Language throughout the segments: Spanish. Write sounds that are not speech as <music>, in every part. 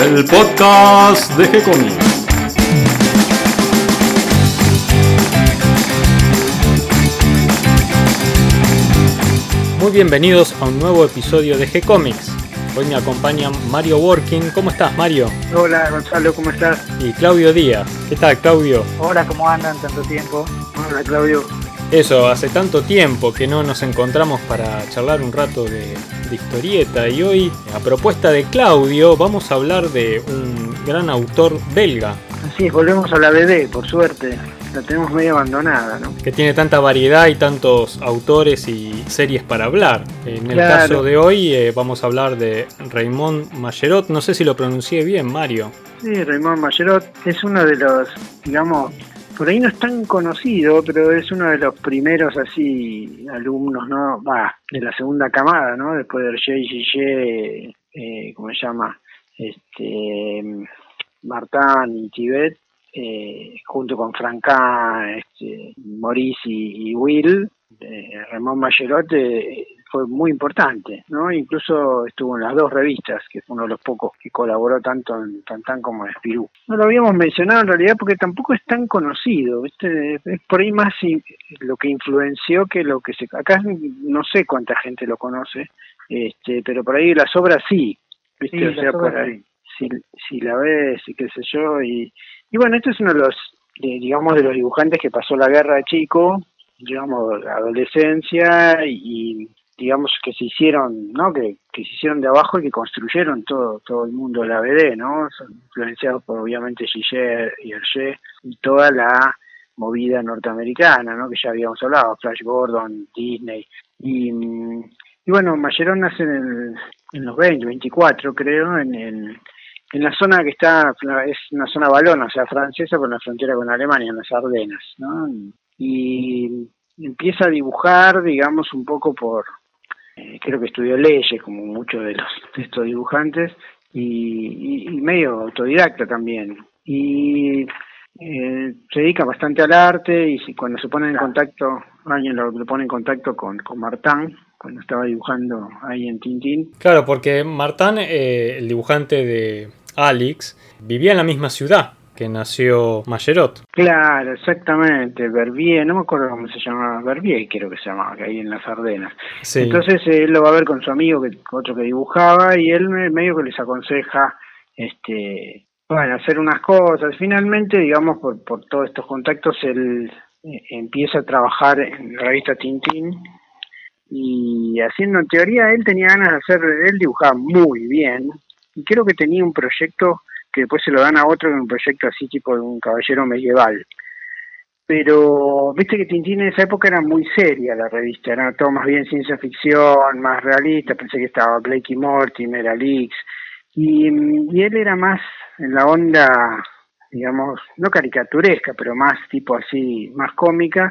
el podcast de G-Comics. Muy bienvenidos a un nuevo episodio de G-Comics. Hoy me acompaña Mario Working. ¿Cómo estás, Mario? Hola, Gonzalo, ¿cómo estás? Y Claudio Díaz. ¿Qué tal, Claudio? Hola, ¿cómo andan? Tanto tiempo. Hola, Claudio. Eso, hace tanto tiempo que no nos encontramos para charlar un rato de, historieta y hoy, a propuesta de Claudio, vamos a hablar de un gran autor belga. Así es, volvemos a la BD, por suerte. La tenemos medio abandonada, ¿no? Que tiene tanta variedad y tantos autores y series para hablar. En el caso de hoy eh, vamos a hablar de Raymond Mallerot. No sé si lo pronuncié bien, Mario. Sí, Raymond Mallerot es uno de los, digamos, por ahí no es tan conocido, pero es uno de los primeros así alumnos, ¿no? Va, de la segunda camada, ¿no? Después de Hergé y eh, ¿cómo se llama? Este, Martán y Tibet, eh, junto con Franca, este, Maurice y, Will, eh, Ramón Mayerote fue muy importante, ¿no? Incluso estuvo en las dos revistas, que fue uno de los pocos que colaboró tanto en Tantan como en Espirú. No lo habíamos mencionado en realidad porque tampoco es tan conocido, ¿viste? Es por ahí más lo que influenció que lo que se... Acá no sé cuánta gente lo conoce, este, pero por ahí las obras sí, ¿viste? o sea, por ahí, si, si la ves y qué sé yo, y, y bueno, este es uno de los, digamos, de los dibujantes que pasó la guerra de chico, digamos, la adolescencia y, digamos que se hicieron, ¿no? Que, se hicieron de abajo y que construyeron todo todo el mundo de la BD, ¿no? Influenciados por obviamente Gillet y Hergé y toda la movida norteamericana, ¿no? Que ya habíamos hablado, Flash Gordon, Disney y, y bueno, Mayeron nace en, en los 20, 24 creo, en, en, en la zona que está, es una zona balona, o sea, francesa, por la frontera con Alemania, en las Ardenas, ¿no? Y empieza a dibujar, digamos, un poco por, creo que estudió leyes, como muchos de, los, de estos dibujantes, y, medio autodidacta también. Y eh, se dedica bastante al arte y cuando se pone en contacto, alguien lo, pone en contacto con, con Martán, cuando estaba dibujando ahí en Tintín. Claro, porque Martán, eh, el dibujante de Alex, vivía en la misma ciudad que nació Mayerot. Claro, exactamente, Verbier, no me acuerdo cómo se llamaba, Verbier creo que se llamaba, que ahí en las Ardenas. Entonces él lo va a ver con su amigo, que otro que dibujaba, y él medio que les aconseja, este, bueno, hacer unas cosas. Finalmente, digamos, por, por todos estos contactos, él eh, empieza a trabajar en la revista Tintín, y haciendo en teoría, él tenía ganas de hacer, él dibujaba muy bien, y creo que tenía un proyecto que después se lo dan a otro en un proyecto así tipo de un caballero medieval. Pero viste que Tintín en esa época era muy seria la revista, era todo más bien ciencia ficción, más realista, pensé que estaba Blakey Mortimer, Alix, y, y él era más en la onda, digamos, no caricaturesca, pero más tipo así, más cómica,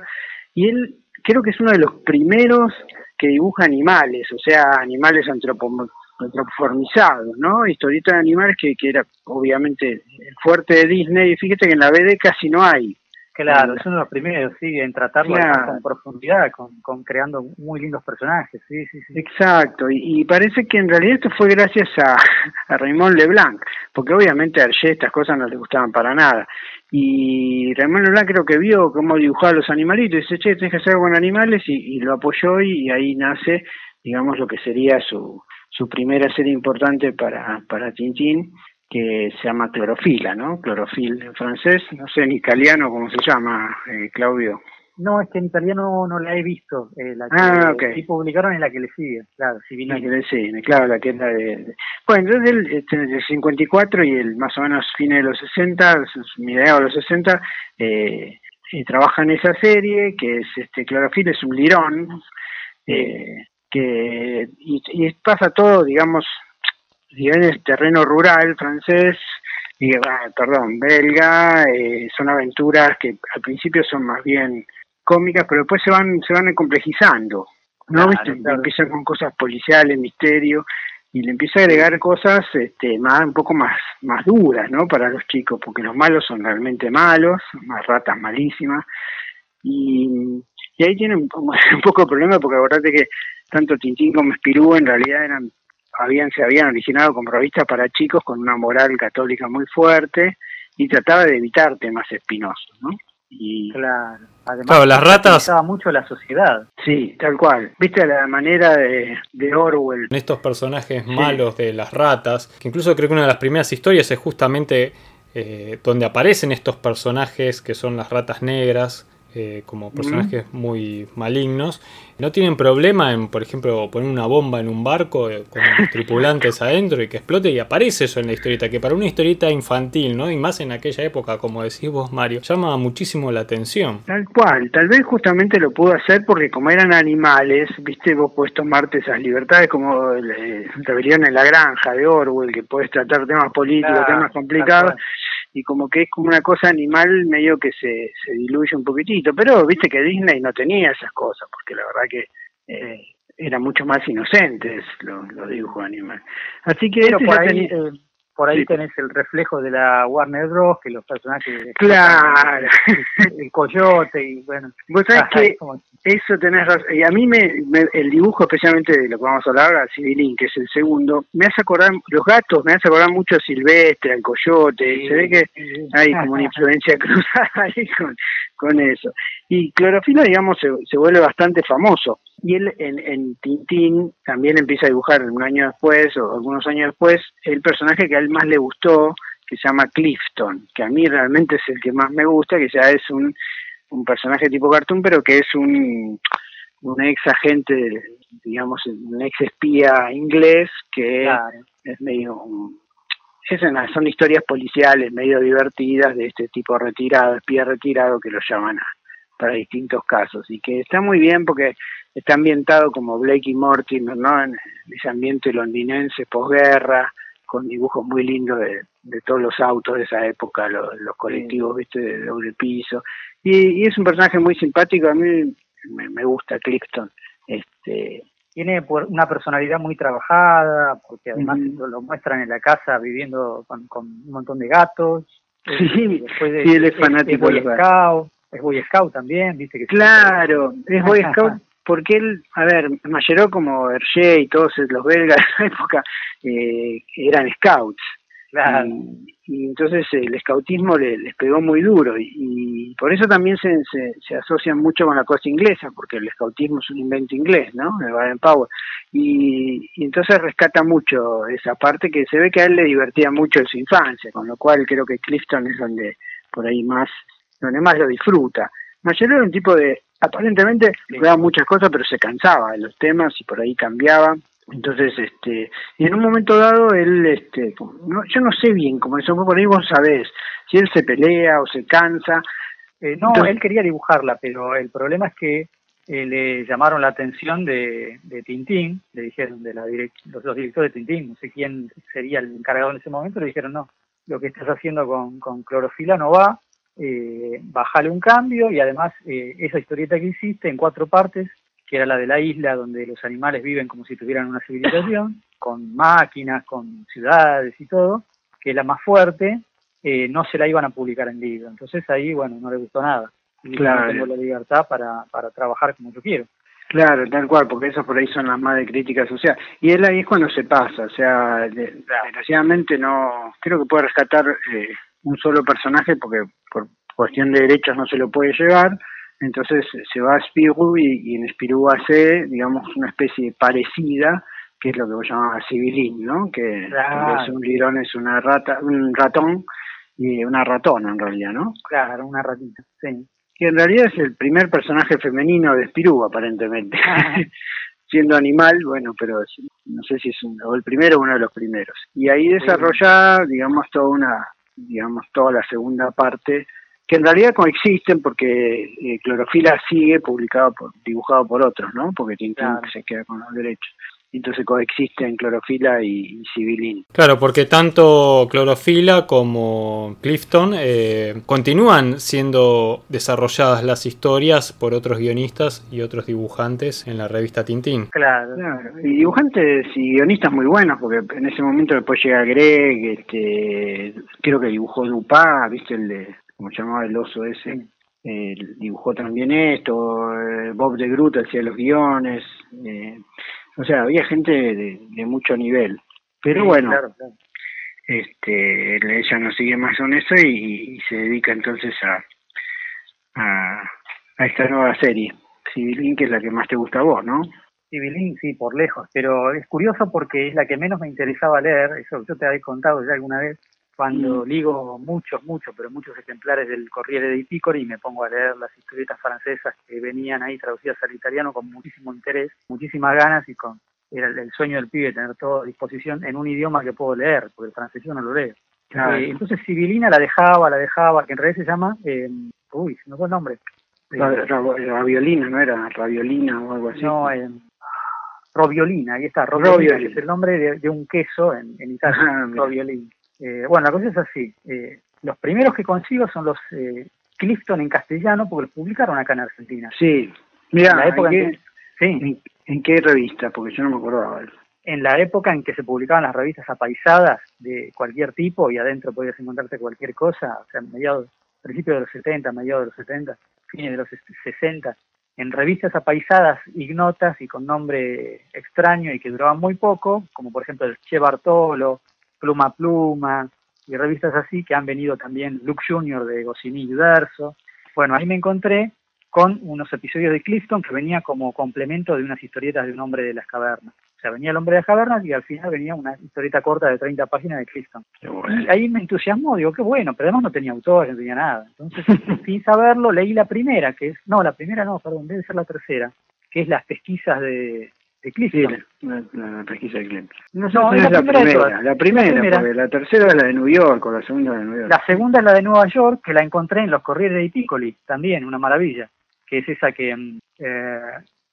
y él creo que es uno de los primeros que dibuja animales, o sea, animales antropomorfos antropoformizados, ¿no? Historietas de animales que, que era obviamente el fuerte de Disney, y fíjate que en la BD casi no hay. Claro, es uno de los primeros, sí, en tratarlo con profundidad, con, con, creando muy lindos personajes, sí, sí, sí. Exacto, y, parece que en realidad esto fue gracias a, <laughs> a Raymond Leblanc, porque obviamente a Hergé estas cosas no le gustaban para nada. Y Raymond Leblanc creo que vio cómo dibujaba los animalitos y dice, che, tenés que hacer algo con animales, y, y lo apoyó y ahí nace, digamos, lo que sería su, su primera serie importante para, para Tintín, que se llama Clorofila, ¿no? Clorofil en francés, no sé en italiano cómo se llama, eh, Claudio. No, es que en italiano no la he visto. Eh, la que ah, ok. Sí publicaron en la que le sigue, claro. Si la que le sigue, claro, la que es la de... Bueno, entonces el, este, el 54 y el más o menos fines de los 60, mediados de los 60, eh, trabaja en esa serie, que es este Clorofil, es un lirón, eh, que y, pasa todo, digamos, en el terreno rural francés, y, ah, perdón, belga, eh, son aventuras que al principio son más bien cómicas, pero después se van se van complejizando, ¿no? Empiezan con cosas policiales, misterio, y le empieza a agregar cosas este, más un poco más más duras, ¿no? Para los chicos, porque los malos son realmente malos, más ratas malísimas, y, y ahí tienen un, <laughs> un poco de problema, porque acordate que tanto Tintín como Spirú en realidad eran habían se habían originado como revistas para chicos con una moral católica muy fuerte y trataba de evitar temas espinosos, ¿no? Y, claro. Además, las ratas. mucho la sociedad. Sí, tal cual. Viste la manera de, de Orwell. Estos personajes malos de las ratas, que incluso creo que una de las primeras historias es justamente eh, donde aparecen estos personajes que son las ratas negras, eh, como personajes muy malignos, no tienen problema en, por ejemplo, poner una bomba en un barco eh, con <laughs> tripulantes adentro y que explote y aparece eso en la historieta, que para una historieta infantil, ¿no? Y más en aquella época, como decís vos, Mario, llama muchísimo la atención. Tal cual, tal vez justamente lo pudo hacer porque como eran animales, viste, vos podés tomarte esas libertades como eh, Rebelión en la Granja de Orwell, que puedes tratar temas políticos, temas complicados y como que es como una cosa animal medio que se, se diluye un poquitito, pero viste que Disney no tenía esas cosas, porque la verdad que eh, eran mucho más inocentes los, los dibujos animales. Así que este por ahí, eh, por ahí tenés el reflejo de la Warner Bros. que los personajes. Claro. El, coyote y bueno. Vos sabés que eso tenés razón. Y a mí me, el dibujo, especialmente de lo que vamos a hablar ahora, Civilín, que es el segundo, me hace acordar, los gatos me hace acordar mucho a Silvestre, al coyote. se ve que hay como una influencia <laughs> cruzada ahí con, con eso. Y Clorofila, digamos, se, se vuelve bastante famoso. Y él en, en, Tintín también empieza a dibujar un año después o algunos años después. El personaje que a él más le gustó, que se llama Clifton, que a mí realmente es el que más me gusta, que ya es un, un personaje tipo cartoon, pero que es un, un ex agente, digamos, un ex espía inglés que es medio... Es son historias policiales medio divertidas de este tipo retirado, espía retirado que lo llaman para distintos casos. Y que está muy bien porque está ambientado como Blake y Mortimer, ¿no? En ese ambiente londinense posguerra, con dibujos muy lindos de, de todos los autos de esa época, los, colectivos, viste, de doble piso. Y, y, es un personaje muy simpático, a mí me, gusta Clifton. Este, tiene una personalidad muy trabajada, porque además lo, muestran en la casa viviendo con, con un montón de gatos. Sí, de, sí él es fanático de Scout, es Boy Scout también, viste que Claro, es Boy <laughs> Scout porque él, a ver, Mayeró como Hergé y todos los belgas de esa <laughs> época eh, eran scouts. Y, entonces el scoutismo les pegó muy duro y, por eso también se, se, asocian mucho con la cosa inglesa, porque el scoutismo es un invento inglés, ¿no? El Baden Power. Y, y, entonces rescata mucho esa parte que se ve que a él le divertía mucho en su infancia, con lo cual creo que Clifton es donde por ahí más, donde más lo disfruta. Mayeró era un tipo de aparentemente jugaba muchas cosas, pero se cansaba de los temas y por ahí cambiaba. Entonces, este, y en un momento dado él, este, no, yo no sé bien cómo eso, por ahí vos sabés, si él se pelea o se cansa. Eh, no, él quería dibujarla, pero el problema es que eh, le llamaron la atención de, de Tintín, le dijeron, de la los, los, directores de Tintín, no sé quién sería el encargado en ese momento, le dijeron, no, lo que estás haciendo con, con clorofila no va, eh, bajale un cambio y además eh, esa historieta que hiciste en cuatro partes, que era la de la isla donde los animales viven como si tuvieran una civilización, con máquinas, con ciudades y todo, que es la más fuerte, eh, no se la iban a publicar en libro. Entonces ahí, bueno, no le gustó nada. Y claro. tengo la libertad para, para trabajar como yo quiero. Claro, tal cual, porque esas por ahí son las más de crítica social. Y él ahí es cuando se pasa, o sea, desgraciadamente no, creo que puede rescatar eh, un solo personaje porque por cuestión de derechos no se lo puede llevar, entonces se va a Spirou y, en Spirou hace, digamos, una especie parecida, que es lo que vos llamabas civilín, ¿no? Que es un lirón es una rata, un ratón y una ratona en realidad, ¿no? Claro, una ratita, sí. Que en realidad es el primer personaje femenino de Spirou, aparentemente. <laughs> Siendo animal, bueno, pero no sé si es o el primero o uno de los primeros. Y ahí desarrolla, digamos, toda una digamos, toda la segunda parte, que en realidad coexisten porque eh, Clorofila sigue publicado, por, dibujado por otros, ¿no? Porque Tintín se queda con los derechos. Entonces coexisten Clorofila y, Civilín. Claro, porque tanto Clorofila como Clifton eh, continúan siendo desarrolladas las historias por otros guionistas y otros dibujantes en la revista Tintín. Claro, claro. y dibujantes y guionistas muy buenos, porque en ese momento después llega Greg, este, creo que dibujó Dupá, viste el de, como se llamaba el oso ese. dibujó también esto, eh, Bob de Groot hacía los guiones, eh, O sea, había gente de, mucho nivel. Pero bueno, este ella no sigue más con eso y, se dedica entonces a, a, esta nueva serie. Civilín, que es la que más te gusta a vos, ¿no? Civilín, sí, por lejos, pero es curioso porque es la que menos me interesaba leer, eso yo te había contado ya alguna vez, cuando mm. ligo muchos, muchos, pero muchos ejemplares del Corriere dei Piccoli y me pongo a leer las historietas francesas que venían ahí traducidas al italiano con muchísimo interés, muchísimas ganas y con era el, sueño del pibe tener todo a disposición en un idioma que puedo leer, porque el francés yo no lo leo. Eh, entonces Civilina la dejaba, la dejaba, que en realidad se llama, eh, uy, no sé el nombre. raviolina, ¿no era? Raviolina o algo así. No, eh, Roviolina, ahí está, Roviolina, es el nombre de, un queso en, en Italia, ah, Roviolina. Eh, bueno, la cosa es así. Eh, los primeros que consigo son los eh, Clifton en castellano, porque los publicaron acá en Argentina. Sí. Mira, en, la época en, sí. ¿en, qué revista? Porque yo no me acordaba. En la época en que se publicaban las revistas apaisadas de cualquier tipo y adentro podías encontrarte cualquier cosa, o sea, mediados, principios de los 70, mediados de los 70, fines de los 60, en revistas apaisadas, ignotas y con nombre extraño y que duraban muy poco, como por ejemplo el Che Bartolo, Pluma Pluma y revistas así que han venido también Luke Jr. de Goscinny y Verso. Bueno, ahí me encontré con unos episodios de Clifton que venía como complemento de unas historietas de un hombre de las cavernas. O sea, venía el hombre de las cavernas y al final venía una historieta corta de 30 páginas de Clifton. Y ahí me entusiasmó, digo, qué bueno, pero además no tenía autor, no tenía nada. Entonces, <laughs> sin saberlo, leí la primera, que es, no, la primera no, perdón, debe ser la tercera, que es las pesquisas de, de la, pesquisa de Clifton. No, no es la, primera, la, primera, porque la tercera es la de New York o la segunda es de New York. La segunda es la de Nueva York, que la encontré en los Corriere de Piccoli, también, una maravilla, que es esa que, mm, eh,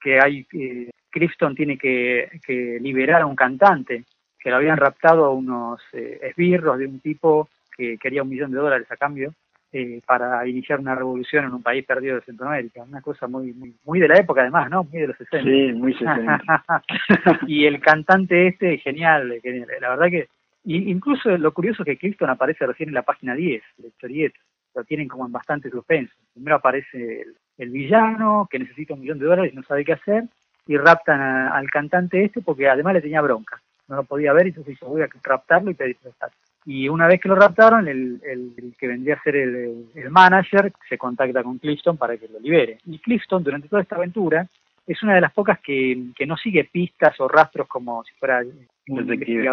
que hay, eh, Clifton tiene que, que, liberar a un cantante, que lo habían raptado a unos eh, esbirros de un tipo que quería un millón de dólares a cambio, eh, para iniciar una revolución en un país perdido de Centroamérica. Una cosa muy, muy, muy de la época además, ¿no? Muy de los 60. Sí, muy 60. <laughs> y el cantante este, genial, genial. La verdad que, incluso lo curioso es que Clifton aparece recién en la página 10 de historieta. Lo tienen como en bastante suspenso. Primero aparece el, villano que necesita un millón de dólares y no sabe qué hacer. Y raptan al cantante este porque además le tenía bronca. No lo podía ver y entonces dijo, voy a raptarlo y pedir prestar y una vez que lo raptaron, el, el, que vendría a ser el, el, manager se contacta con Clifton para que lo libere. Y Clifton, durante toda esta aventura, es una de las pocas que, que no sigue pistas o rastros como si fuera un detective.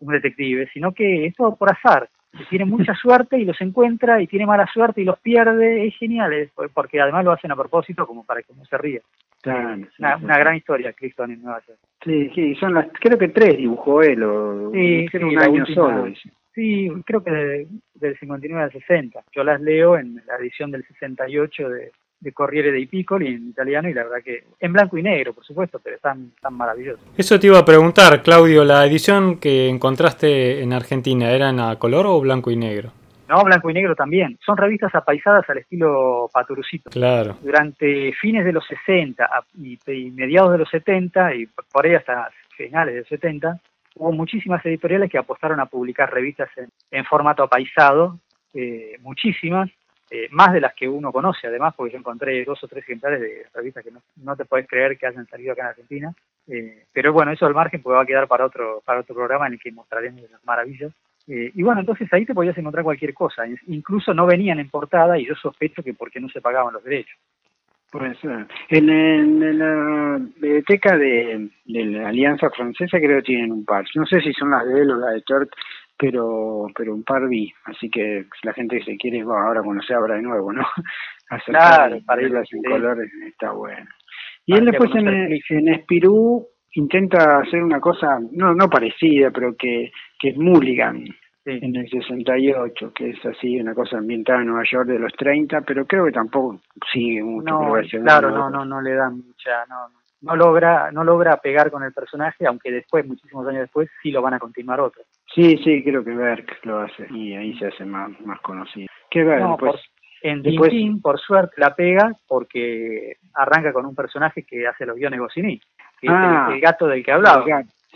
un detective, sino que es todo por azar. Tiene mucha <laughs> suerte y los encuentra, y tiene mala suerte y los pierde. Es genial, porque además lo hacen a propósito como para que no se ríe. una, gran historia, Clifton en Nueva York. Sí, sí, son las, creo que tres dibujó él, o sí, un año solo. Sí, creo que del 59 al 60. Yo las leo en la edición del 68 de, de Corriere dei Piccoli en italiano y la verdad que en blanco y negro, por supuesto, pero están tan maravillosos. Eso te iba a preguntar, Claudio, ¿la edición que encontraste en Argentina era en a color o blanco y negro? No, blanco y negro también. Son revistas apaisadas al estilo Paturucito. Claro. Durante fines de los 60 y, y mediados de los 70 y por ahí hasta finales de los 70, hubo muchísimas editoriales que apostaron a publicar revistas en, formato apaisado, eh, muchísimas, eh, más de las que uno conoce además, porque yo encontré dos o tres ejemplares de revistas que no, te puedes creer que hayan salido acá en Argentina. Eh, pero bueno, eso al margen porque va a quedar para otro, para otro programa en el que mostraremos las maravillas. y bueno, entonces ahí te podías encontrar cualquier cosa. Incluso no venían en portada y yo sospecho que porque no se pagaban los derechos. Puede ser. En, en, la biblioteca de, la Alianza Francesa creo que tienen un par. No sé si son las de él o las de Turk, pero pero un par vi. Así que la gente que se quiere, va ahora cuando se abra de nuevo, ¿no? <laughs> claro, para irlas en colores está bueno. Y él después en, en Espirú intenta hacer una cosa, no no parecida, pero que, que es Mulligan en el 68, que es así una cosa ambientada en Nueva York de los 30, pero creo que tampoco sigue mucho. No, claro, no, no, no le dan mucha, no, no logra, no logra pegar con el personaje, aunque después, muchísimos años después, sí lo van a continuar otros. Sí, sí, creo que Berk lo hace y ahí se hace más, más conocido. ¿Qué ver, pues, en después... por suerte, la pega porque arranca con un personaje que hace los guiones Goscinny, que es el, ah. gato del que hablaba.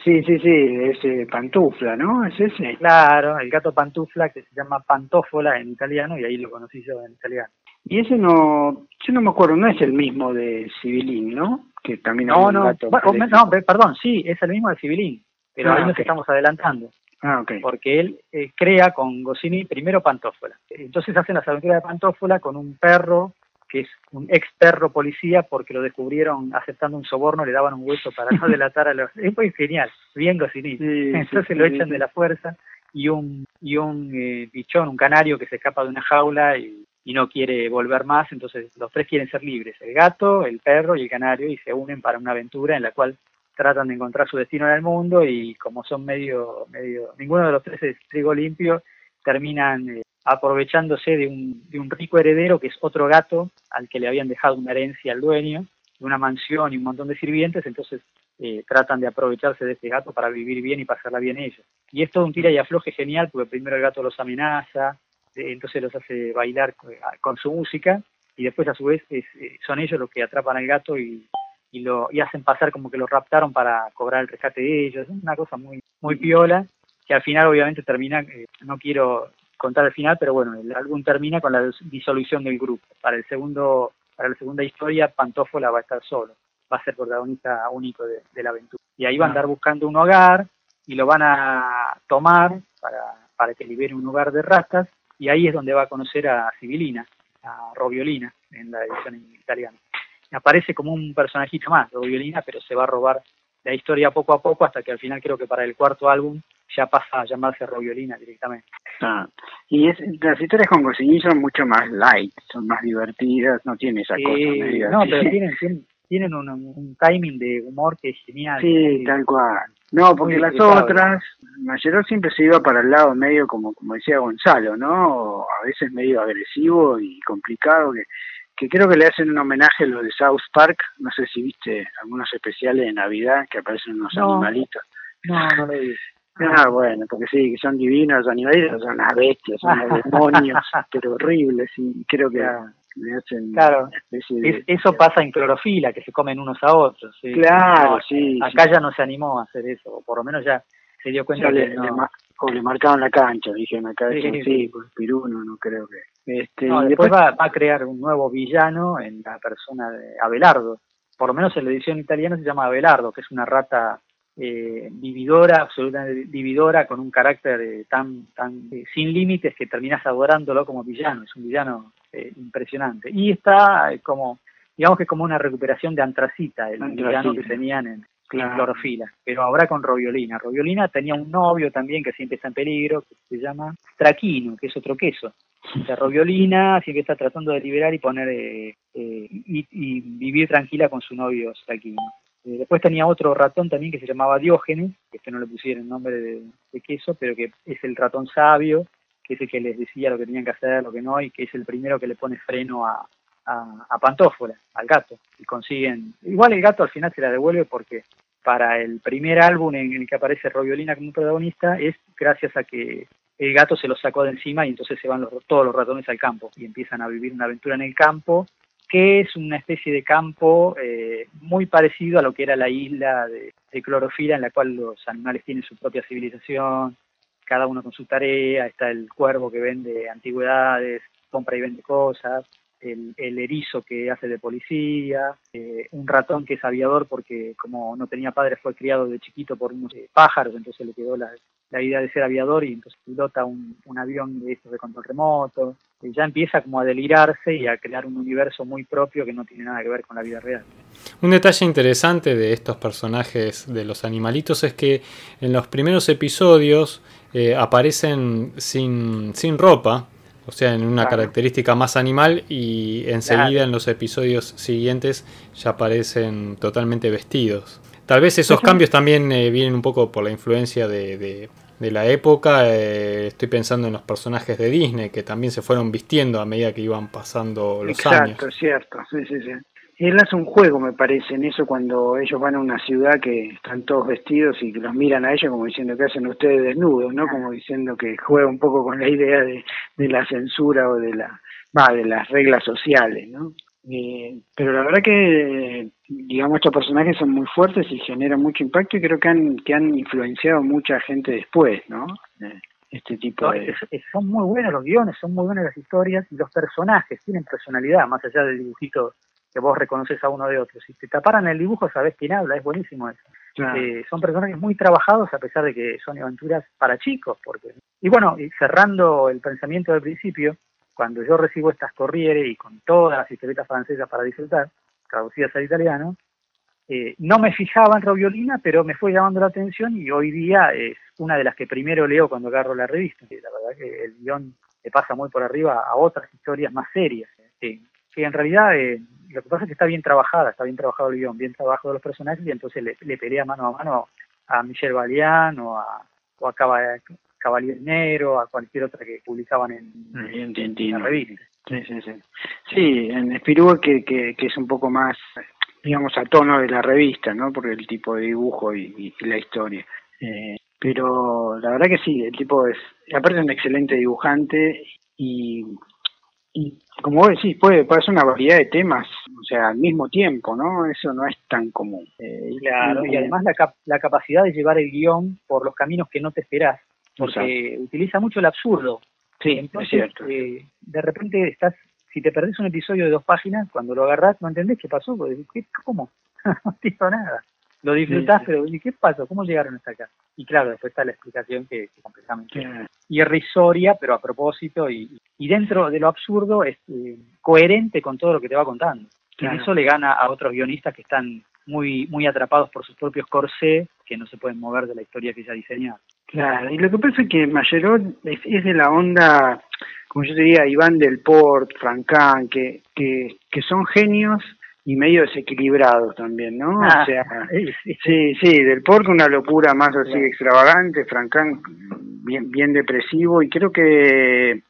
Sí, sí, sí, ese pantufla, ¿no? Es ese. Claro, el gato pantufla que se llama pantofola en italiano y ahí lo conocí yo en italiano. Y ese no, yo no me acuerdo, no es el mismo de Civilín, ¿no? Que también no, no, no, perdón, sí, es el mismo de Civilín, pero ahí nos estamos adelantando. Ah, okay. Porque él eh, crea con Goscinny primero Pantófola. Entonces hacen las aventuras de Pantófola con un perro que es un ex perro policía porque lo descubrieron aceptando un soborno, le daban un hueso para no <laughs> delatar a los... Es muy genial, bien Goscinny. Entonces lo echan de la fuerza y un, y un eh, bichón, un canario que se escapa de una jaula y, y no quiere volver más, entonces los tres quieren ser libres, el gato, el perro y el canario, y se unen para una aventura en la cual tratan de encontrar su destino en el mundo y como son medio, medio, ninguno de los tres es trigo limpio, terminan eh, aprovechándose de un, de un rico heredero que es otro gato al que le habían dejado una herencia al dueño, una mansión y un montón de sirvientes, entonces eh, tratan de aprovecharse de este gato para vivir bien y pasarla bien ellos. Y es todo un tira y afloje genial porque primero el gato los amenaza, eh, entonces los hace bailar con su música y después a su vez son ellos los que atrapan al gato y y lo y hacen pasar como que lo raptaron para cobrar el rescate de ellos. Es una cosa muy muy piola que al final obviamente termina, eh, no quiero contar el final, pero bueno, el álbum termina con la disolución del grupo. Para el segundo para la segunda historia, Pantófola va a estar solo, va a ser protagonista único de, la aventura. Y ahí va a ah. andar buscando un hogar y lo van a tomar para, para que libere un hogar de ratas y ahí es donde va a conocer a Sibilina, a Robiolina en la edición italiana aparece como un personajito más, de violina, pero se va a robar la historia poco a poco hasta que al final creo que para el cuarto álbum ya pasa a llamarse Robiolina directamente. Ah, y es, las historias con Goscinny son mucho más light, son más divertidas, no tiene esa cosa medio No, pero tienen, tienen, un, timing de humor que es genial. Sí, tal cual. No, porque las otras, Mayor siempre se iba para el lado medio, como, como decía Gonzalo, ¿no? A veces medio agresivo y complicado, que que creo que le hacen un homenaje a lo de South Park, no sé si viste algunos especiales de Navidad que aparecen unos animalitos. No, no lo vi. Ah, bueno, porque sí, que son divinos los animalitos, son las bestias, son los <laughs> demonios, pero horribles, y creo que le hacen claro. de... eso pasa en clorofila, que se comen unos a otros. Claro, sí. Acá ya no se animó a hacer eso, o por lo menos ya se dio cuenta que le, le, marcaban la cancha, dijeron acá, sí, sí, sí, pues Piruno no creo que... Este, después, va, a crear un nuevo villano en la persona de Abelardo. Por lo menos en la edición italiana se llama Abelardo, que es una rata eh, dividora, absolutamente dividora, con un carácter eh, tan, tan eh, sin límites que terminas adorándolo como villano. Es un villano eh, impresionante. Y está como, digamos que como una recuperación de Antracita, el villano que tenían en, clorofila, pero ahora con Robiolina. Robiolina tenía un novio también que siempre está en peligro, que se llama Traquino, que es otro queso. O Robiolina siempre está tratando de liberar y poner eh, eh, y, vivir tranquila con su novio Traquino. Eh, después tenía otro ratón también que se llamaba Diógenes, que este no le pusieron nombre de, queso, pero que es el ratón sabio, que es el que les decía lo que tenían que hacer, lo que no, y que es el primero que le pone freno a, a, a Pantófora, al gato, y consiguen, igual el gato al final se la devuelve porque para el primer álbum en el que aparece Robiolina como protagonista es gracias a que el gato se lo sacó de encima y entonces se van los, todos los ratones al campo y empiezan a vivir una aventura en el campo es una especie de campo eh, muy parecido a lo que era la isla de, de, Clorofila en la cual los animales tienen su propia civilización, cada uno con su tarea, está el cuervo que vende antigüedades, compra y vende cosas, el, erizo que hace de policía, eh, un ratón que es aviador porque como no tenía padre fue criado de chiquito por unos eh, pájaros, entonces le quedó la, idea de ser aviador y entonces pilota un, avión de estos de control remoto. Y ya empieza como a delirarse y a crear un universo muy propio que no tiene nada que ver con la vida real. Un detalle interesante de estos personajes de los animalitos es que en los primeros episodios eh, aparecen sin, sin ropa, o sea, en una característica más animal y enseguida en los episodios siguientes ya aparecen totalmente vestidos. Tal vez esos cambios también eh, vienen un poco por la influencia de, la época. Eh, estoy pensando en los personajes de Disney que también se fueron vistiendo a medida que iban pasando los años. Exacto, cierto, sí, sí, sí él hace un juego, me parece, en eso cuando ellos van a una ciudad que están todos vestidos y que los miran a ellos como diciendo que hacen ustedes desnudos, ¿no? Como diciendo que juega un poco con la idea de, de la censura o de la va, de las reglas sociales, ¿no? Eh, pero la verdad que, digamos, estos personajes son muy fuertes y generan mucho impacto y creo que han, que han influenciado mucha gente después, ¿no? Eh, este tipo de... son muy buenos los guiones, son muy buenas las historias y los personajes tienen personalidad, más allá del dibujito que vos reconoces a uno de otro. Si te taparan el dibujo, sabés quién habla, es buenísimo eso. Eh, son personajes muy trabajados a pesar de que son aventuras para chicos. porque Y bueno, y cerrando el pensamiento del principio, cuando yo recibo estas corriere y con todas las historietas francesas para disfrutar, traducidas al italiano, eh, no me fijaba en Robiolina, pero me fue llamando la atención y hoy día es una de las que primero leo cuando agarro la revista. La verdad que el guion le pasa muy por arriba a otras historias más serias. que en realidad eh, lo que pasa es que está bien trabajada, está bien trabajado el guion, bien trabajado los personajes y entonces le, le pelea mano a mano a Michel Balian o a, o a Cavalier Negro, a cualquier otra que publicaban en, la revista. Sí, sí, sí. Sí, en Espirú que, que, que, es un poco más, digamos, a tono de la revista, ¿no? Por el tipo de dibujo y, la historia. Eh, pero la verdad que sí, el tipo es, aparte es un excelente dibujante y y como vos decís, puede, puede ser una variedad de temas, o sea, al mismo tiempo, ¿no? Eso no es tan común. Eh, claro, y además la, la capacidad de llevar el guion por los caminos que no te esperás, porque utiliza mucho el absurdo. Sí, es cierto. Eh, de repente estás, si te perdés un episodio de dos páginas, cuando lo agarrás no entendés qué pasó, porque, ¿cómo? <laughs> no te nada lo disfrutás, pero ¿y qué pasó? ¿Cómo llegaron hasta acá? Y claro, después está la explicación que, que completamente irrisoria, pero a propósito y, y, dentro de lo absurdo es eh, coherente con todo lo que te va contando. Y eso le gana a otros guionistas que están muy muy atrapados por sus propios corsés, que no se pueden mover de la historia que ya diseñado. Claro, y lo que pasa es que Mayerot es, es de la onda, como yo te diría, Iván del Port, Francán, que, que, que son genios y medio desequilibrados también, ¿no? o ah, sea, <laughs> sí, sí, del porco una locura más así extravagante, Francán bien, bien depresivo y creo que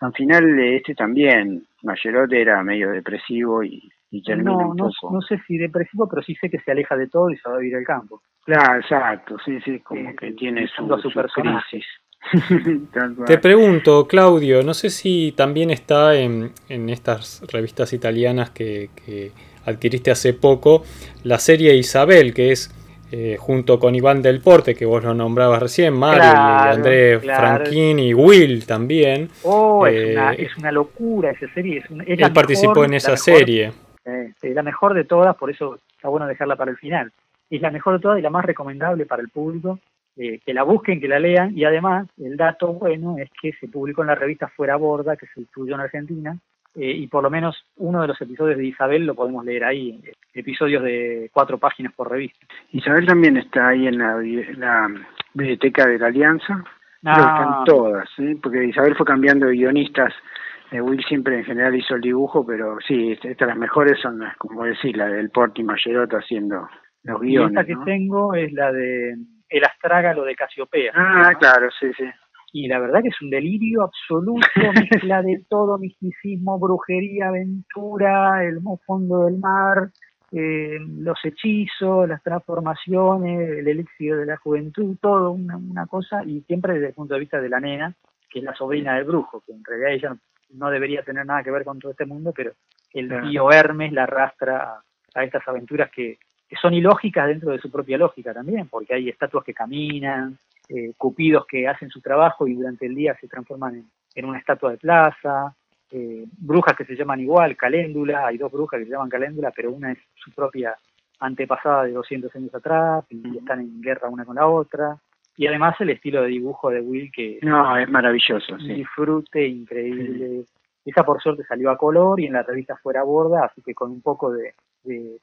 al final este también, Mayerote era medio depresivo y, y termina no, un no, poco. No sé si depresivo, pero sí sé que se aleja de todo y se va a vivir al campo. Claro, exacto, sí, sí, como que tiene su, su, crisis. <laughs> Te pregunto, Claudio, no sé si también está en, en estas revistas italianas que, que adquiriste hace poco la serie Isabel, que es eh, junto con Iván del Porte, que vos lo nombrabas recién, Mario, y Andrés Franchini y Will también. Oh, es, una, eh, es, una, locura esa serie. Es él participó en esa serie. Es la mejor de todas, por eso está bueno dejarla para el final. Es la mejor de todas y la más recomendable para el público. Eh, que la busquen, que la lean, y además el dato bueno es que se publicó en la revista Fuera Borda, que se distribuyó en Argentina, eh, y por lo menos uno de los episodios de Isabel lo podemos leer ahí, episodios de cuatro páginas por revista. Isabel también está ahí en la, biblioteca de la Alianza, están todas, ¿eh? porque Isabel fue cambiando de guionistas, eh, Will siempre en general hizo el dibujo, pero sí, estas las mejores son las, como decir, la del Porti Mayerota haciendo los guiones. Y esta que tengo es la de El Astrágalo de Casiopea. Ah, claro, sí, sí y la verdad que es un delirio absoluto, <laughs> mezcla de todo, misticismo, brujería, aventura, el fondo del mar, eh, los hechizos, las transformaciones, el elixir de la juventud, todo una, una, cosa, y siempre desde el punto de vista de la nena, que es la sobrina del brujo, que en realidad ella no, debería tener nada que ver con todo este mundo, pero el tío Hermes la arrastra a, estas aventuras que, que son ilógicas dentro de su propia lógica también, porque hay estatuas que caminan, eh, cupidos que hacen su trabajo y durante el día se transforman en, una estatua de plaza, eh, brujas que se llaman igual, caléndula, hay dos brujas que se llaman caléndula, pero una es su propia antepasada de 200 años atrás y están en guerra una con la otra. Y además el estilo de dibujo de Will que... No, es maravilloso, sí. Disfrute, increíble. Esa por suerte salió a color y en la revista fuera borda, así que con un poco de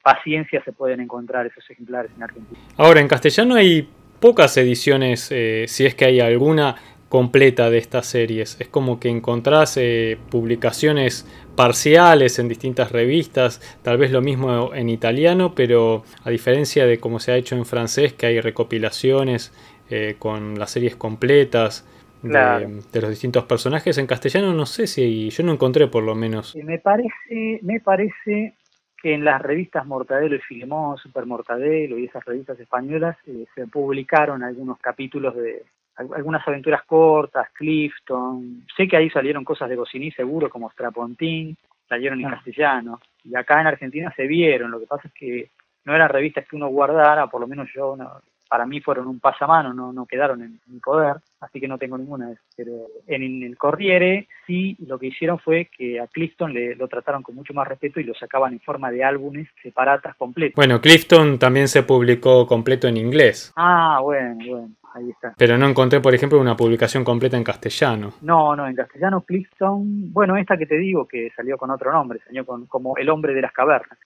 paciencia se pueden encontrar esos ejemplares en Argentina. Ahora, en castellano hay pocas ediciones, eh, si es que hay alguna, completa de estas series. Es como que encontrás eh, publicaciones parciales en distintas revistas, tal vez lo mismo en italiano, pero a diferencia de como se ha hecho en francés, que hay recopilaciones eh, con las series completas. De, de, los distintos personajes en castellano no sé si yo no encontré por lo menos me parece me parece que en las revistas Mortadelo y Filemón, Super Mortadelo y esas revistas españolas eh, se publicaron algunos capítulos de algunas aventuras cortas, Clifton. Sé que ahí salieron cosas de Goscinny seguro, como Strapontín, salieron en ah. castellano. Y acá en Argentina se vieron. Lo que pasa es que no eran revistas que uno guardara, por lo menos yo no, para mí fueron un pasamano, no, no quedaron en mi poder, así que no tengo ninguna de esas. Pero en el Corriere sí lo que hicieron fue que a Clifton le, lo trataron con mucho más respeto y lo sacaban en forma de álbumes separatas completos. Bueno, Clifton también se publicó completo en inglés. Ah, bueno, bueno. Ahí está. Pero no encontré, por ejemplo, una publicación completa en castellano. No, no, en castellano Clifton, bueno, esta que te digo que salió con otro nombre, salió con, como El hombre de las cavernas.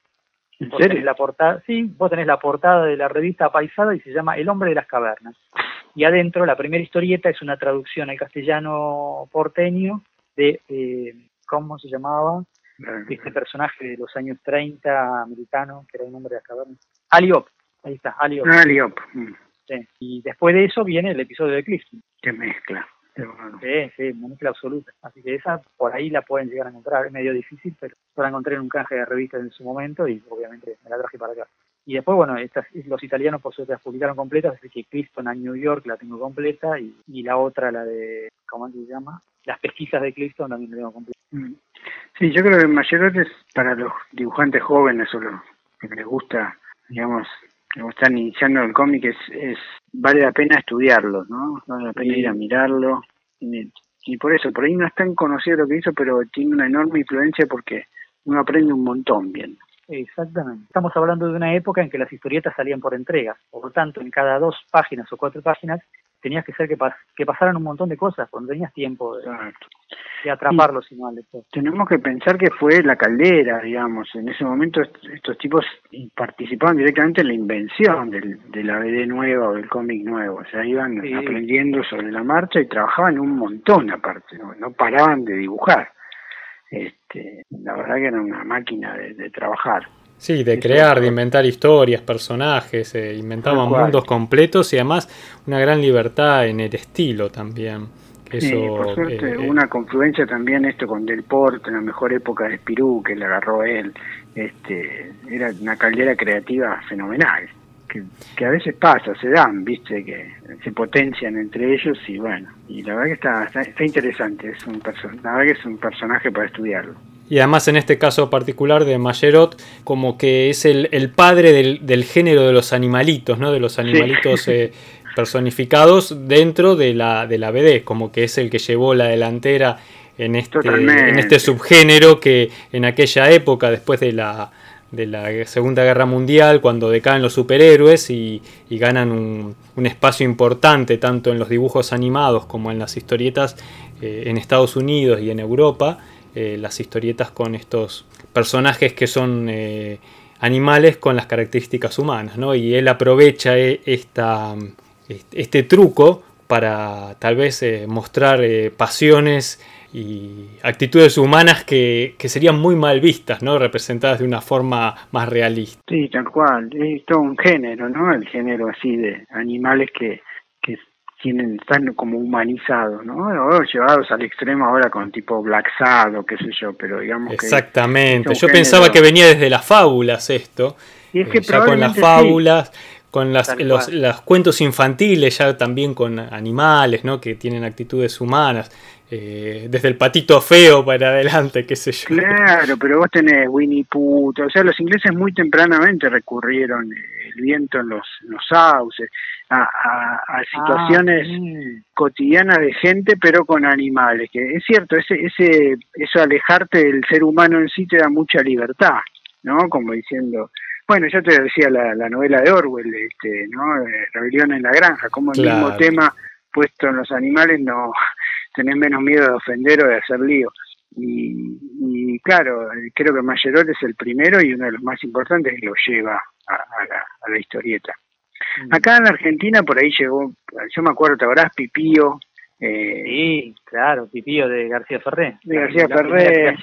¿En serio? la portada, sí, vos tenés la portada de la revista Paisada y se llama El hombre de las cavernas. Y adentro la primera historieta es una traducción al castellano porteño de, eh, ¿cómo se llamaba? Este personaje de los años 30 americano, que era el hombre de las cavernas. Aliop, ahí está, Aliop. Aliop. Mm. Sí. Y después de eso viene el episodio de Clifton. Qué mezcla. Sí, sí, mezcla absoluta. Así que esa por ahí la pueden llegar a encontrar. Es medio difícil, pero la encontré en un canje de revistas en su momento y obviamente me la traje para acá. Y después, bueno, estas, los italianos por suerte las publicaron completas, así que Clifton a New York la tengo completa y, y la otra, la de, ¿cómo se llama? Las pesquisas de Clifton también la tengo completa. Mm. Sí, yo creo que mayor es para los dibujantes jóvenes o los que les gusta, digamos, que están iniciando el cómic, es, es, vale la pena estudiarlo, ¿no? Vale la pena ir a mirarlo. Y, y por eso, por ahí no es tan conocido lo que hizo, pero tiene una enorme influencia porque uno aprende un montón bien. Exactamente. Estamos hablando de una época en que las historietas salían por entregas. Por lo tanto, en cada dos páginas o cuatro páginas tenías que ser que, pas que pasaran un montón de cosas, cuando tenías tiempo de, de atraparlo, sino al lector. Tenemos que pensar que fue la caldera, digamos. En ese momento estos tipos participaban directamente en la invención del, de la BD nueva o del cómic nuevo. O sea, iban sí. aprendiendo sobre la marcha y trabajaban un montón aparte, no, no paraban de dibujar. Este, la verdad que era una máquina de, de trabajar. Sí, de crear, de inventar historias, personajes, eh, inventaban mundos completos y además una gran libertad en el estilo también. Eso, sí, por suerte eh, una confluencia también esto con Del Porto, en la mejor época de Spirú, que le agarró él, este, era una caldera creativa fenomenal, que, que a veces pasa, se dan, viste, que se potencian entre ellos y bueno, y la verdad que está, está, está interesante, es un la verdad que es un personaje para estudiarlo. Y además en este caso particular de Mayerot, como que es el, el padre del, del, género de los animalitos, ¿no? De los animalitos sí. eh, personificados dentro de la, de la BD, como que es el que llevó la delantera en este, en este subgénero que en aquella época, después de la, de la Segunda Guerra Mundial, cuando decaen los superhéroes y, y ganan un, un, espacio importante tanto en los dibujos animados como en las historietas eh, en Estados Unidos y en Europa, eh, las historietas con estos personajes que son eh, animales con las características humanas, ¿no? Y él aprovecha esta, este truco para tal vez eh, mostrar pasiones y actitudes humanas que, que, serían muy mal vistas, ¿no? Representadas de una forma más realista. Sí, tal cual. Es todo un género, ¿no? El género así de animales que tienen, están como humanizados, ¿no? O llevados al extremo ahora con tipo Black qué sé yo, pero digamos Exactamente. que... Exactamente, yo género... pensaba que venía desde las fábulas esto. Y es que eh, ya con las fábulas, sí. con las, los, los, cuentos infantiles, ya también con animales, ¿no? Que tienen actitudes humanas. Eh, desde el patito feo para adelante, qué sé yo. Claro, pero vos tenés Winnie Pooh, o sea, los ingleses muy tempranamente recurrieron el viento en los, los sauces, a, a, a situaciones ah, sí. cotidianas de gente, pero con animales. Que es cierto, ese, ese, eso alejarte del ser humano en sí te da mucha libertad, ¿no? Como diciendo, bueno, yo te decía la, la novela de Orwell, este, ¿no? Rebelión en la granja, como el claro. mismo tema puesto en los animales no tenés menos miedo de ofender o de hacer lío. Y, y claro, creo que Mayerot es el primero y uno de los más importantes que lo lleva a, a, la, a la, historieta. Mm. Acá en Argentina por ahí llegó, yo me acuerdo, ¿te acordás? Pipío. Eh, sí, claro, Pipío de García Ferré. De García Ferré.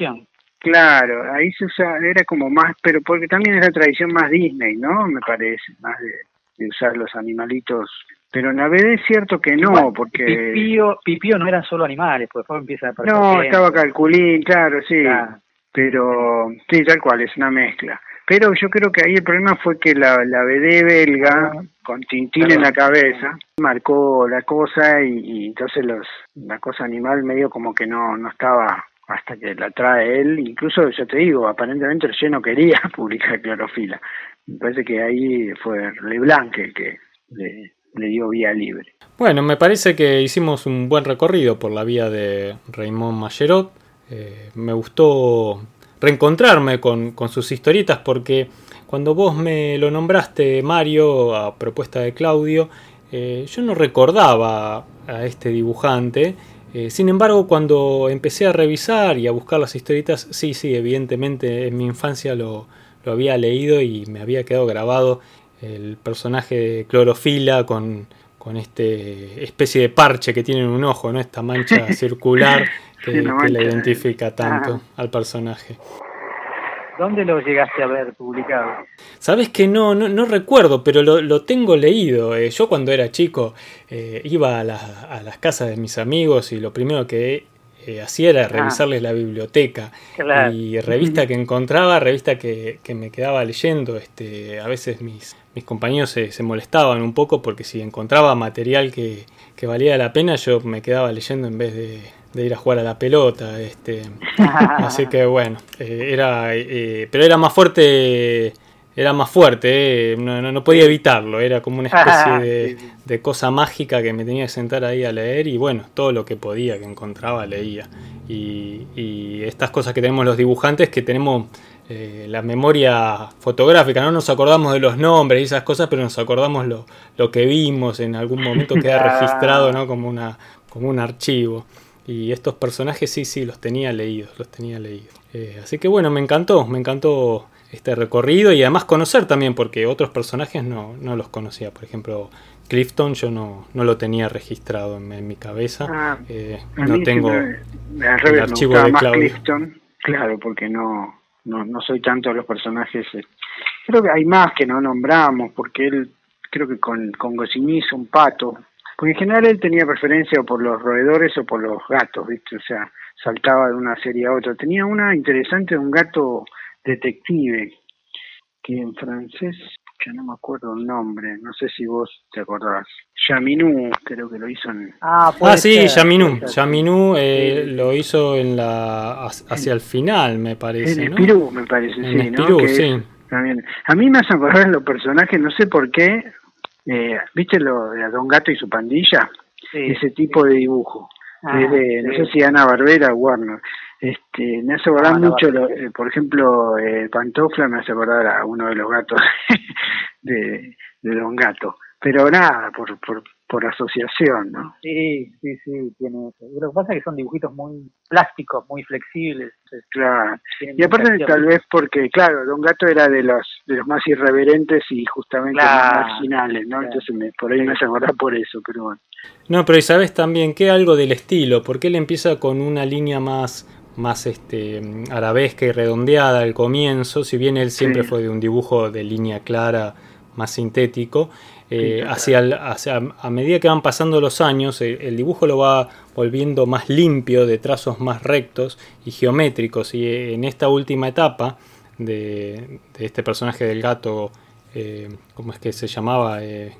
Claro, ahí se usa, era como más, pero porque también es la tradición más Disney, ¿no? Me parece, más de, de usar los animalitos pero en la BD es cierto que no, porque... Pipío, Pipío no eran solo animales, pues después empieza a aparecer... No, gente. estaba Calculín, claro, sí. Claro. Pero, sí, tal cual, es una mezcla. Pero yo creo que ahí el problema fue que la, la BD belga, con Tintín claro. en la cabeza, marcó la cosa y, y, entonces los la cosa animal medio como que no, no estaba hasta que la trae él. Incluso, yo te digo, aparentemente el no quería <laughs> publicar clorofila. Me parece que ahí fue Leblanc el que le, dio vía libre. Bueno, me parece que hicimos un buen recorrido por la vía de Raymond Mallerot. Eh, me gustó reencontrarme con, sus historietas porque cuando vos me lo nombraste, Mario, a propuesta de Claudio, eh, yo no recordaba a este dibujante. Eh, sin embargo, cuando empecé a revisar y a buscar las historietas, sí, sí, evidentemente en mi infancia lo había leído y me había quedado grabado el personaje de clorofila con, con este especie de parche que tiene en un ojo, ¿no? Esta mancha <laughs> circular que, le identifica tanto al personaje. ¿Dónde lo llegaste a ver publicado? Sabes que no, no, recuerdo, pero lo, tengo leído. Eh, yo cuando era chico eh, iba a, a, las casas de mis amigos y lo primero que eh, hacía era ah. revisarles la biblioteca. Y revista que encontraba, revista que, me quedaba leyendo. Este, a veces mis, mis compañeros se, molestaban un poco porque si encontraba material que, valía la pena, yo me quedaba leyendo en vez de, ir a jugar a la pelota. Este, <laughs> así que bueno, eh, era, eh, pero era más fuerte era más fuerte, eh, no, podía evitarlo, era como una especie <laughs> de, cosa mágica que me tenía que sentar ahí a leer y bueno, todo lo que podía, que encontraba, leía. Y, estas cosas que tenemos los dibujantes, que tenemos eh, la memoria fotográfica, no nos acordamos de los nombres y esas cosas, pero nos acordamos lo, lo que vimos, en algún momento queda <laughs> registrado ¿no? como, una, como un archivo. Y estos personajes sí, sí, los tenía leídos, los tenía leídos. Eh, así que bueno, me encantó, me encantó este recorrido y además conocer también, porque otros personajes no, no los conocía. Por ejemplo, Clifton yo no, no lo tenía registrado en, mi cabeza. Ah, eh, no tengo el archivo de Clifton, claro, porque no, no, no soy tanto de los personajes. Eh, creo que hay más que no nombramos, porque él, creo que con, con hizo un pato. Porque en general él tenía preferencia por los roedores o por los gatos, ¿viste? O sea, saltaba de una serie a otra. Tenía una interesante de un gato detective, que en francés, ya no me acuerdo el nombre, no sé si vos te acordás. Yaminu, creo que lo hizo en... Ah, ah sí, Yaminu. Yaminu eh, lo hizo en la hacia el final, me parece. En Espirú, me parece, sí. ¿no? sí. También. A mí me hacen acordar los personajes, no sé por qué. Eh, ¿Viste lo de Don Gato y su pandilla? Ese tipo de dibujo. Ah, no sé si Ana Barbera o Warner. Este, me hace acordar mucho, eh, por ejemplo, eh, Pantofla me hace acordar a uno de los gatos <laughs> de, de Don Gato. Pero nada, por, por, por asociación, ¿no? Sí, sí, sí, tiene eso. Lo que pasa es que son dibujitos muy plásticos, muy flexibles. Claro. Y aparte tal vez porque, claro, Don Gato era de los de los más irreverentes y justamente más marginales, ¿no? Entonces me, por ahí me hace acordar por eso, pero bueno. No, pero y sabes también que algo del estilo, porque él empieza con una línea más más este, arabesca y redondeada al comienzo, si bien él siempre fue de un dibujo de línea clara, más sintético, eh, hacia, a medida que van pasando los años, el, dibujo lo va volviendo más limpio, de trazos más rectos y geométricos, y eh, en esta última etapa de, este personaje del gato, eh, ¿cómo es que se llamaba? Eh,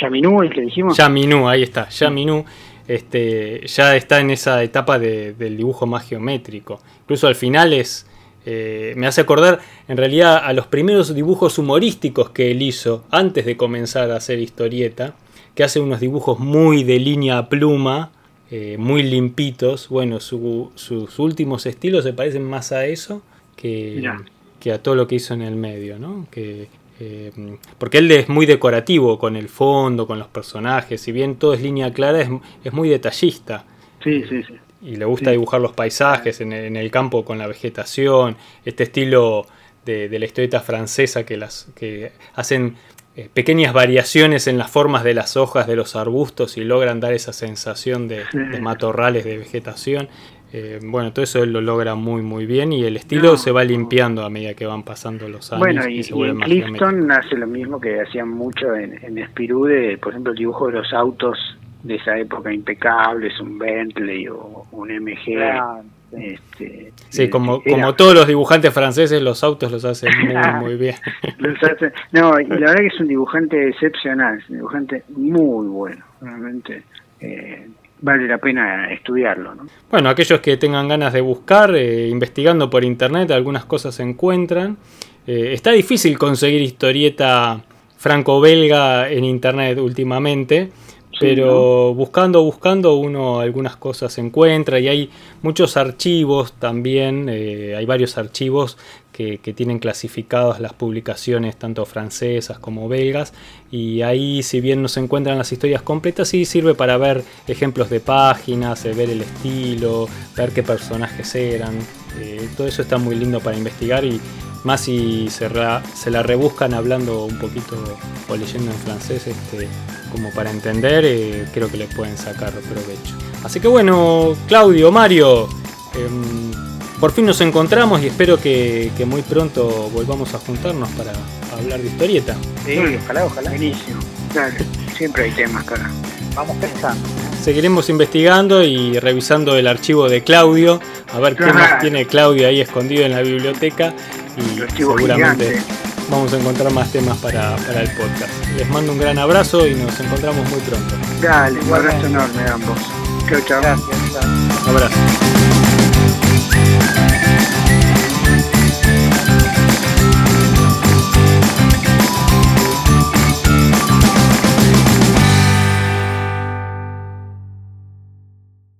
Yaminu, el que dijimos. Yaminu, ahí está, Yaminu este, ya está en esa etapa del dibujo más geométrico. Incluso al final es, eh, me hace acordar en realidad a los primeros dibujos humorísticos que él hizo antes de comenzar a hacer historieta, que hace unos dibujos muy de línea a pluma, eh, muy limpitos. Bueno, sus últimos estilos se parecen más a eso que, que, a todo lo que hizo en el medio, ¿no? Que eh, porque él es muy decorativo con el fondo, con los personajes, si bien todo es línea clara, es, muy detallista. Sí, sí, sí. Y le gusta dibujar los paisajes en el, campo con la vegetación, este estilo de, la historieta francesa que, las, que hacen eh, pequeñas variaciones en las formas de las hojas de los arbustos y logran dar esa sensación de, de matorrales de vegetación. Eh, bueno, todo eso él lo logra muy muy bien y el estilo se va limpiando a medida que van pasando los años. Bueno, y, en Clifton hace lo mismo que hacían mucho en, en Spirou, de, por ejemplo, el dibujo de los autos de esa época impecables, un Bentley o un MG. Este, sí, como, como todos los dibujantes franceses, los autos los hacen muy, <laughs> muy bien. no, y la verdad que es un dibujante excepcional, es un dibujante muy bueno, realmente. Eh, vale la pena estudiarlo. ¿no? Bueno, aquellos que tengan ganas de buscar, eh, investigando por internet, algunas cosas se encuentran. Eh, está difícil conseguir historieta franco-belga en internet últimamente. Pero buscando, buscando, uno algunas cosas encuentra y hay muchos archivos también, eh, hay varios archivos que, tienen clasificadas las publicaciones tanto francesas como belgas y ahí si bien no se encuentran las historias completas sí sirve para ver ejemplos de páginas, ver el estilo, ver qué personajes eran, eh, todo eso está muy lindo para investigar y más si se, se, la rebuscan hablando un poquito o leyendo en francés este, como para entender, eh, creo que le pueden sacar provecho. Así que bueno, Claudio, Mario, em, por fin nos encontramos y espero que, muy pronto volvamos a juntarnos para hablar de historieta. Sí, ojalá, ojalá. Buenísimo. siempre hay temas, cara. Vamos pensando. Seguiremos investigando y revisando el archivo de Claudio, a ver qué más tiene Claudio ahí escondido en la biblioteca y seguramente vamos a encontrar más temas para, para, el podcast. Les mando un gran abrazo y nos encontramos muy pronto. Dale, un abrazo enorme a ambos. Chao, chao. Gracias. Un abrazo.